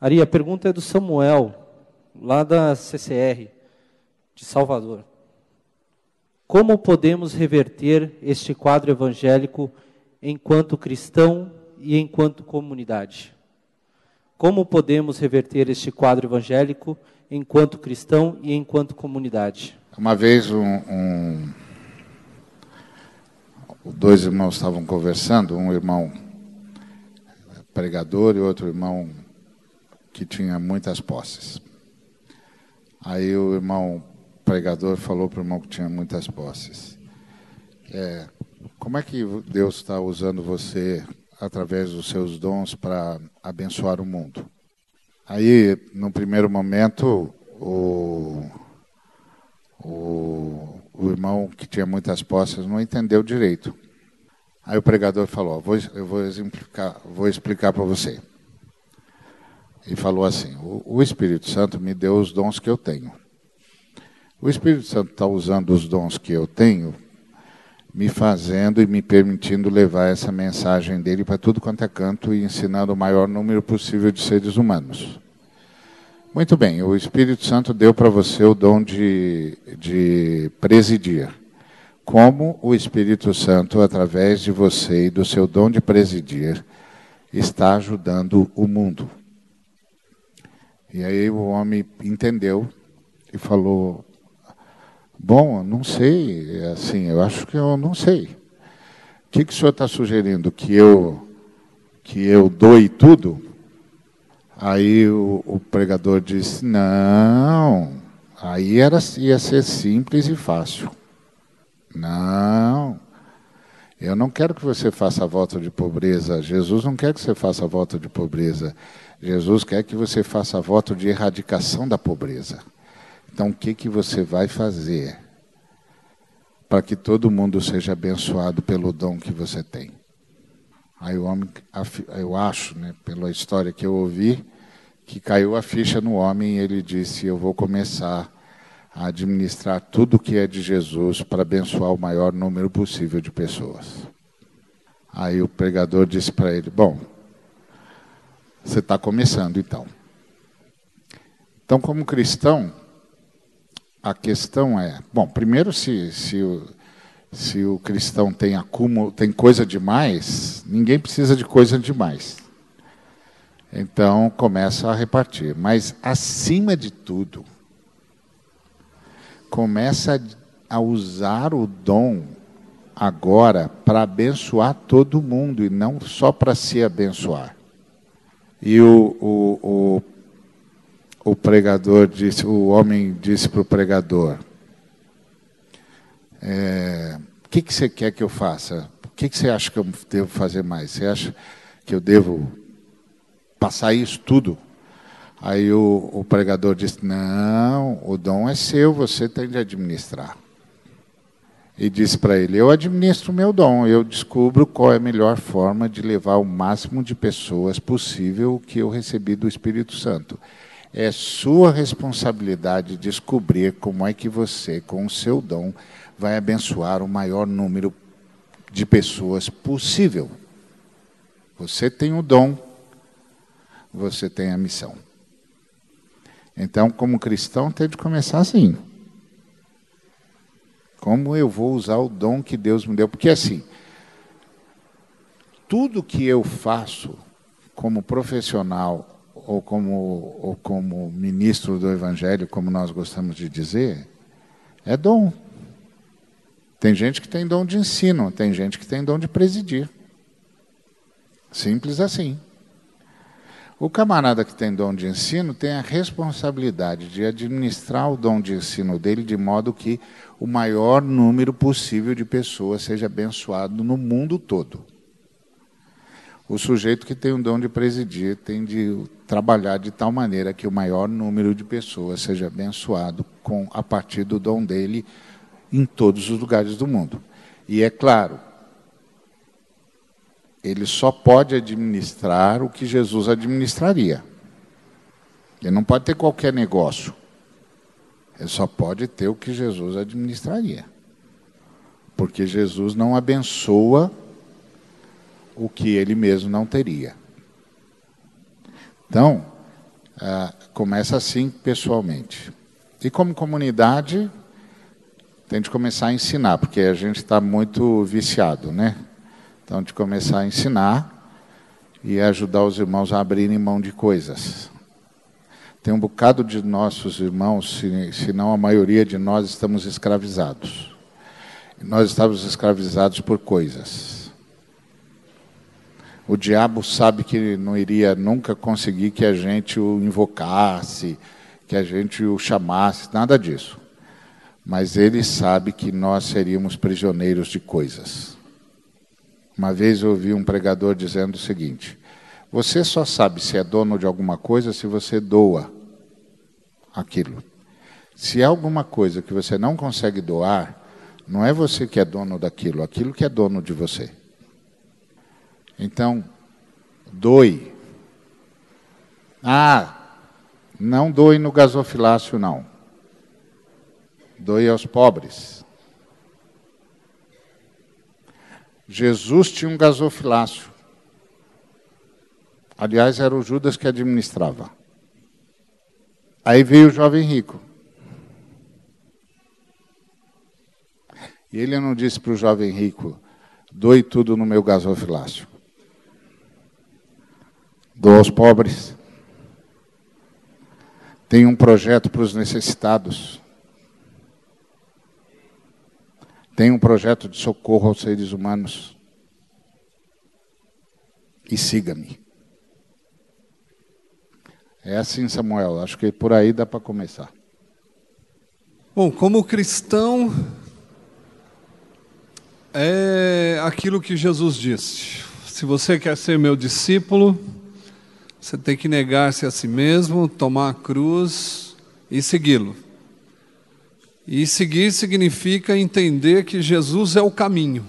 Ari, a pergunta é do Samuel, lá da CCR, de Salvador. Como podemos reverter este quadro evangélico enquanto cristão e enquanto comunidade? Como podemos reverter este quadro evangélico enquanto cristão e enquanto comunidade? Uma vez um, um dois irmãos estavam conversando, um irmão pregador e outro irmão que tinha muitas posses. Aí o irmão pregador falou para o irmão que tinha muitas posses: é, Como é que Deus está usando você através dos seus dons para abençoar o mundo? Aí, no primeiro momento, o, o, o irmão que tinha muitas posses não entendeu direito. Aí o pregador falou: vou, Eu vou explicar, vou explicar para você. E falou assim: o, o Espírito Santo me deu os dons que eu tenho. O Espírito Santo está usando os dons que eu tenho, me fazendo e me permitindo levar essa mensagem dele para tudo quanto é canto e ensinando o maior número possível de seres humanos. Muito bem, o Espírito Santo deu para você o dom de, de presidir. Como o Espírito Santo, através de você e do seu dom de presidir, está ajudando o mundo. E aí o homem entendeu e falou: Bom, não sei, assim, eu acho que eu não sei. O que, que o senhor está sugerindo? Que eu, que eu doe tudo? Aí o, o pregador disse: Não, aí era, ia ser simples e fácil. Não, eu não quero que você faça voto de pobreza. Jesus não quer que você faça voto de pobreza. Jesus quer que você faça voto de erradicação da pobreza. Então, o que, que você vai fazer para que todo mundo seja abençoado pelo dom que você tem? Aí o homem, eu acho, né, pela história que eu ouvi, que caiu a ficha no homem e ele disse: Eu vou começar a administrar tudo que é de Jesus para abençoar o maior número possível de pessoas. Aí o pregador disse para ele: Bom, você está começando então. Então, como cristão, a questão é: bom, primeiro, se, se, o, se o cristão tem acúmulo, tem coisa demais, ninguém precisa de coisa demais. Então, começa a repartir. Mas, acima de tudo, começa a usar o dom agora para abençoar todo mundo e não só para se abençoar. E o, o, o, o pregador disse, o homem disse para o pregador: é, O que, que você quer que eu faça? O que, que você acha que eu devo fazer mais? Você acha que eu devo passar isso tudo? Aí o, o pregador disse: Não, o dom é seu, você tem de administrar e disse para ele: Eu administro o meu dom, eu descubro qual é a melhor forma de levar o máximo de pessoas possível o que eu recebi do Espírito Santo. É sua responsabilidade descobrir como é que você, com o seu dom, vai abençoar o maior número de pessoas possível. Você tem o dom, você tem a missão. Então, como cristão, tem de começar assim. Como eu vou usar o dom que Deus me deu? Porque assim, tudo que eu faço como profissional ou como, ou como ministro do Evangelho, como nós gostamos de dizer, é dom. Tem gente que tem dom de ensino, tem gente que tem dom de presidir. Simples assim. O camarada que tem dom de ensino tem a responsabilidade de administrar o dom de ensino dele de modo que o maior número possível de pessoas seja abençoado no mundo todo. O sujeito que tem o dom de presidir tem de trabalhar de tal maneira que o maior número de pessoas seja abençoado com a partir do dom dele em todos os lugares do mundo. E é claro, ele só pode administrar o que Jesus administraria. Ele não pode ter qualquer negócio. Ele só pode ter o que Jesus administraria. Porque Jesus não abençoa o que ele mesmo não teria. Então, ah, começa assim pessoalmente. E como comunidade, tem de começar a ensinar, porque a gente está muito viciado, né? Então, de começar a ensinar e ajudar os irmãos a abrirem mão de coisas. Tem um bocado de nossos irmãos, se, se não a maioria de nós, estamos escravizados. Nós estamos escravizados por coisas. O diabo sabe que não iria nunca conseguir que a gente o invocasse, que a gente o chamasse, nada disso. Mas ele sabe que nós seríamos prisioneiros de coisas. Uma vez eu ouvi um pregador dizendo o seguinte: Você só sabe se é dono de alguma coisa se você doa aquilo. Se é alguma coisa que você não consegue doar, não é você que é dono daquilo, aquilo que é dono de você. Então, doe. Ah, não doe no gasofilácio, não. Doe aos pobres. Jesus tinha um gasofilácio. Aliás, era o Judas que administrava. Aí veio o jovem rico. E ele não disse para o jovem rico: doe tudo no meu gasofilácio dou aos pobres. Tenho um projeto para os necessitados. Tenho um projeto de socorro aos seres humanos. E siga-me. É assim, Samuel. Acho que por aí dá para começar. Bom, como cristão, é aquilo que Jesus disse. Se você quer ser meu discípulo, você tem que negar-se a si mesmo, tomar a cruz e segui-lo. E seguir significa entender que Jesus é o caminho.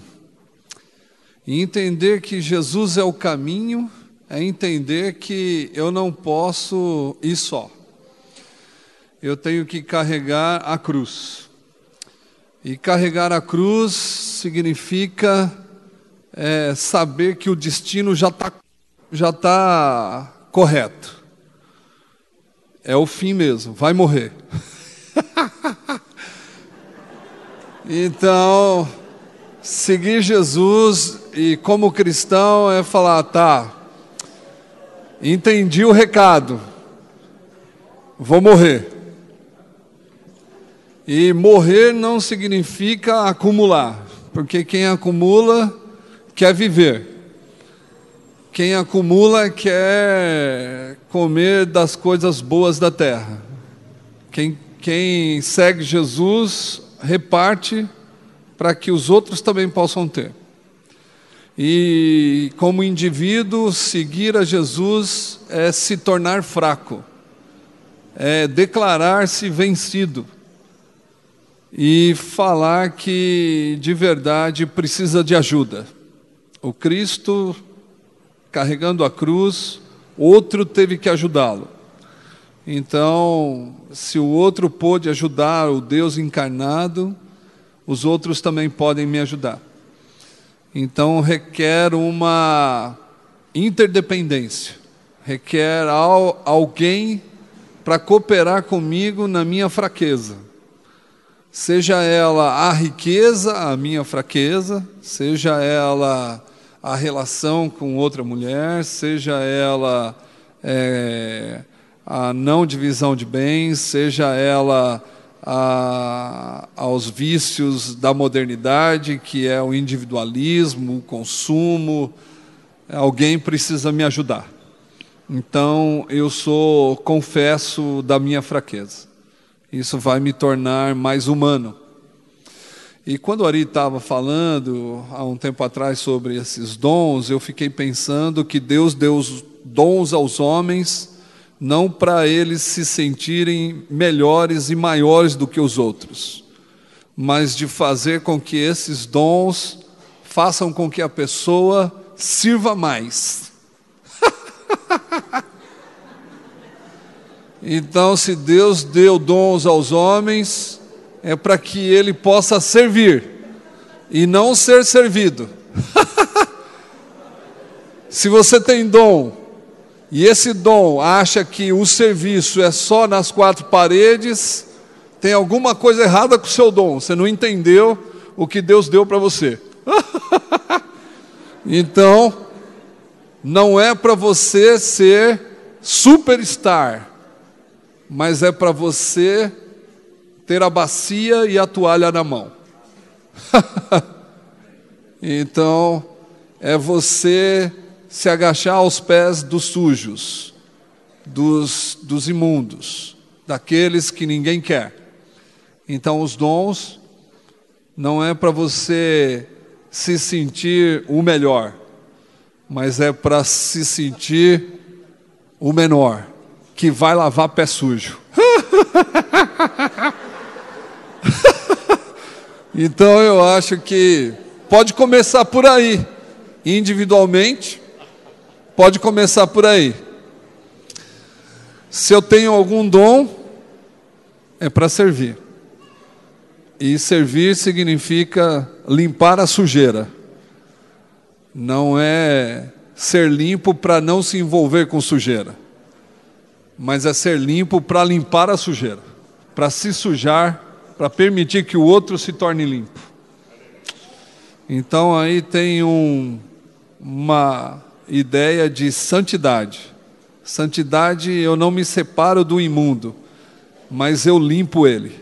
E entender que Jesus é o caminho é entender que eu não posso ir só. Eu tenho que carregar a cruz. E carregar a cruz significa é, saber que o destino já está já tá correto. É o fim mesmo, vai morrer. então, seguir Jesus e como cristão é falar, tá, entendi o recado, vou morrer. E morrer não significa acumular, porque quem acumula quer viver. Quem acumula quer comer das coisas boas da terra. Quem, quem segue Jesus reparte para que os outros também possam ter. E como indivíduo, seguir a Jesus é se tornar fraco, é declarar-se vencido e falar que de verdade precisa de ajuda. O Cristo carregando a cruz, outro teve que ajudá-lo. Então, se o outro pôde ajudar o Deus encarnado, os outros também podem me ajudar. Então, requer uma interdependência, requer alguém para cooperar comigo na minha fraqueza. Seja ela a riqueza, a minha fraqueza, seja ela a relação com outra mulher, seja ela é, a não divisão de bens, seja ela a, aos vícios da modernidade, que é o individualismo, o consumo, alguém precisa me ajudar. Então eu sou confesso da minha fraqueza. Isso vai me tornar mais humano. E quando o Ari estava falando há um tempo atrás sobre esses dons, eu fiquei pensando que Deus deu dons aos homens não para eles se sentirem melhores e maiores do que os outros, mas de fazer com que esses dons façam com que a pessoa sirva mais. então, se Deus deu dons aos homens, é para que ele possa servir e não ser servido. Se você tem dom e esse dom acha que o serviço é só nas quatro paredes, tem alguma coisa errada com o seu dom. Você não entendeu o que Deus deu para você. então, não é para você ser superstar, mas é para você ter a bacia e a toalha na mão. então, é você se agachar aos pés dos sujos, dos, dos imundos, daqueles que ninguém quer. Então, os dons não é para você se sentir o melhor, mas é para se sentir o menor, que vai lavar pé sujo. então eu acho que pode começar por aí, individualmente, pode começar por aí. Se eu tenho algum dom, é para servir. E servir significa limpar a sujeira. Não é ser limpo para não se envolver com sujeira, mas é ser limpo para limpar a sujeira, para se sujar, para permitir que o outro se torne limpo. Então aí tem um, uma ideia de santidade. Santidade, eu não me separo do imundo, mas eu limpo ele.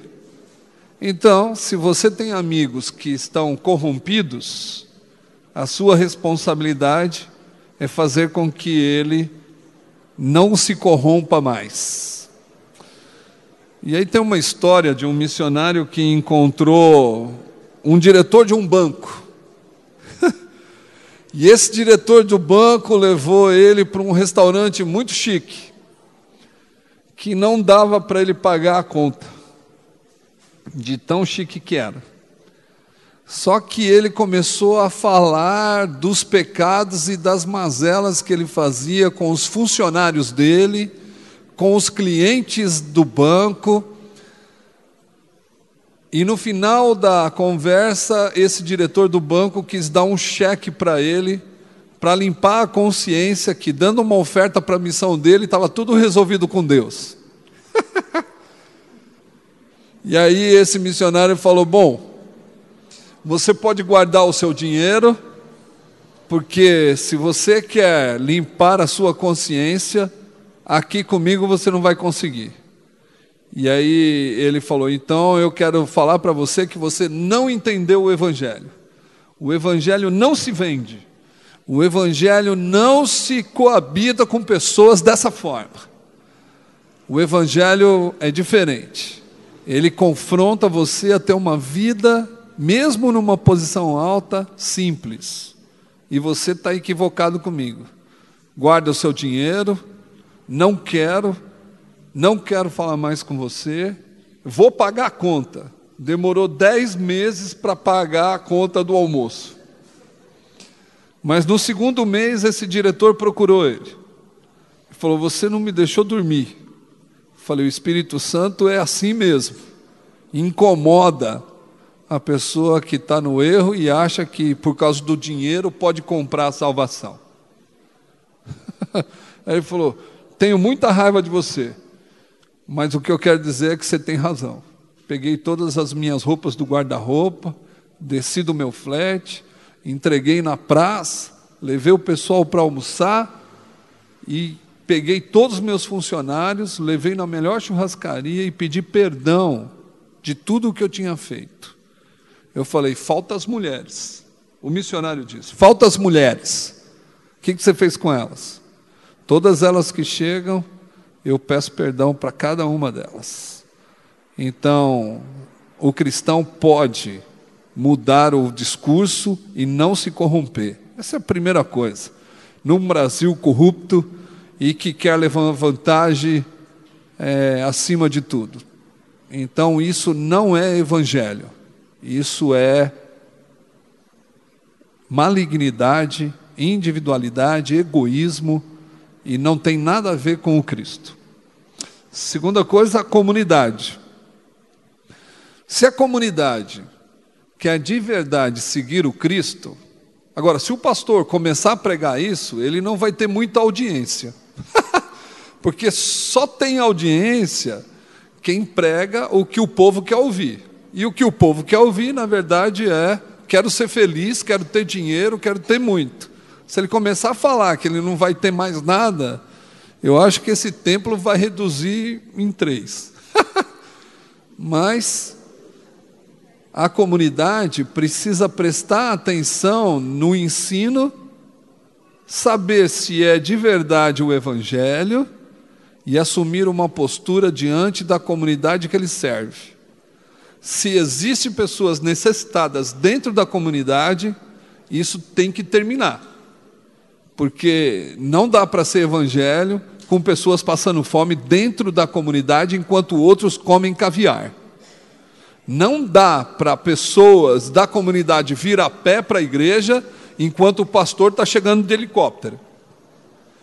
Então, se você tem amigos que estão corrompidos, a sua responsabilidade é fazer com que ele não se corrompa mais. E aí tem uma história de um missionário que encontrou um diretor de um banco. E esse diretor do banco levou ele para um restaurante muito chique, que não dava para ele pagar a conta, de tão chique que era. Só que ele começou a falar dos pecados e das mazelas que ele fazia com os funcionários dele, com os clientes do banco. E no final da conversa, esse diretor do banco quis dar um cheque para ele, para limpar a consciência que, dando uma oferta para a missão dele, estava tudo resolvido com Deus. e aí esse missionário falou: Bom, você pode guardar o seu dinheiro, porque se você quer limpar a sua consciência, aqui comigo você não vai conseguir. E aí ele falou: então eu quero falar para você que você não entendeu o Evangelho. O Evangelho não se vende. O Evangelho não se coabita com pessoas dessa forma. O Evangelho é diferente. Ele confronta você a ter uma vida mesmo numa posição alta, simples. E você está equivocado comigo. Guarda o seu dinheiro, não quero, não quero falar mais com você, vou pagar a conta. Demorou dez meses para pagar a conta do almoço. Mas no segundo mês, esse diretor procurou ele. Falou: Você não me deixou dormir. Falei: O Espírito Santo é assim mesmo. Incomoda a pessoa que está no erro e acha que por causa do dinheiro pode comprar a salvação. Aí ele falou: Tenho muita raiva de você, mas o que eu quero dizer é que você tem razão. Peguei todas as minhas roupas do guarda-roupa, desci do meu flat, entreguei na praça, levei o pessoal para almoçar e peguei todos os meus funcionários, levei na melhor churrascaria e pedi perdão de tudo o que eu tinha feito. Eu falei, falta as mulheres. O missionário disse, falta as mulheres. O que, você fez com elas? Todas elas que chegam, eu peço perdão para cada uma delas. Então, o cristão pode mudar o discurso e não se corromper. Essa é a primeira coisa. Num Brasil corrupto e que quer levar vantagem é, acima de tudo. Então, isso não é evangelho. Isso é malignidade, individualidade, egoísmo e não tem nada a ver com o Cristo. Segunda coisa, a comunidade. Se a comunidade quer de verdade seguir o Cristo, agora, se o pastor começar a pregar isso, ele não vai ter muita audiência. Porque só tem audiência quem prega o que o povo quer ouvir. E o que o povo quer ouvir, na verdade, é: quero ser feliz, quero ter dinheiro, quero ter muito. Se ele começar a falar que ele não vai ter mais nada, eu acho que esse templo vai reduzir em três. Mas a comunidade precisa prestar atenção no ensino, saber se é de verdade o Evangelho e assumir uma postura diante da comunidade que ele serve. Se existem pessoas necessitadas dentro da comunidade, isso tem que terminar. Porque não dá para ser evangelho com pessoas passando fome dentro da comunidade enquanto outros comem caviar. Não dá para pessoas da comunidade vir a pé para a igreja enquanto o pastor está chegando de helicóptero.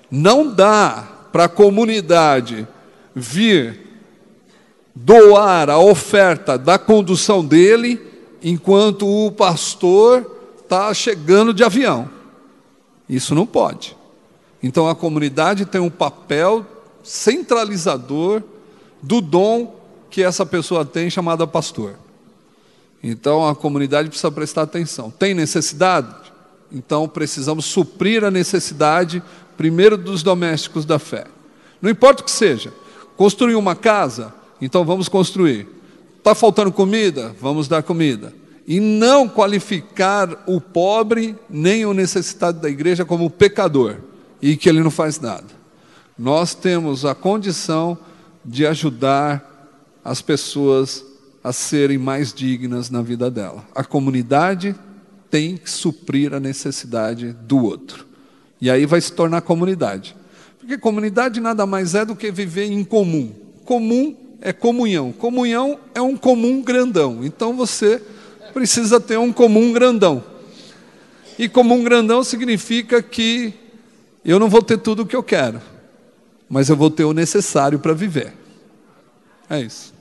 Não dá para a comunidade vir doar a oferta da condução dele enquanto o pastor está chegando de avião. Isso não pode. Então a comunidade tem um papel centralizador do dom que essa pessoa tem chamada pastor. Então a comunidade precisa prestar atenção. Tem necessidade? Então precisamos suprir a necessidade primeiro dos domésticos da fé. Não importa o que seja. Construir uma casa, então vamos construir. Está faltando comida? Vamos dar comida. E não qualificar o pobre nem o necessitado da igreja como pecador e que ele não faz nada. Nós temos a condição de ajudar as pessoas a serem mais dignas na vida dela. A comunidade tem que suprir a necessidade do outro. E aí vai se tornar comunidade. Porque comunidade nada mais é do que viver em comum. Comum é comunhão. Comunhão é um comum grandão. Então você precisa ter um comum grandão. E comum grandão significa que eu não vou ter tudo o que eu quero, mas eu vou ter o necessário para viver. É isso.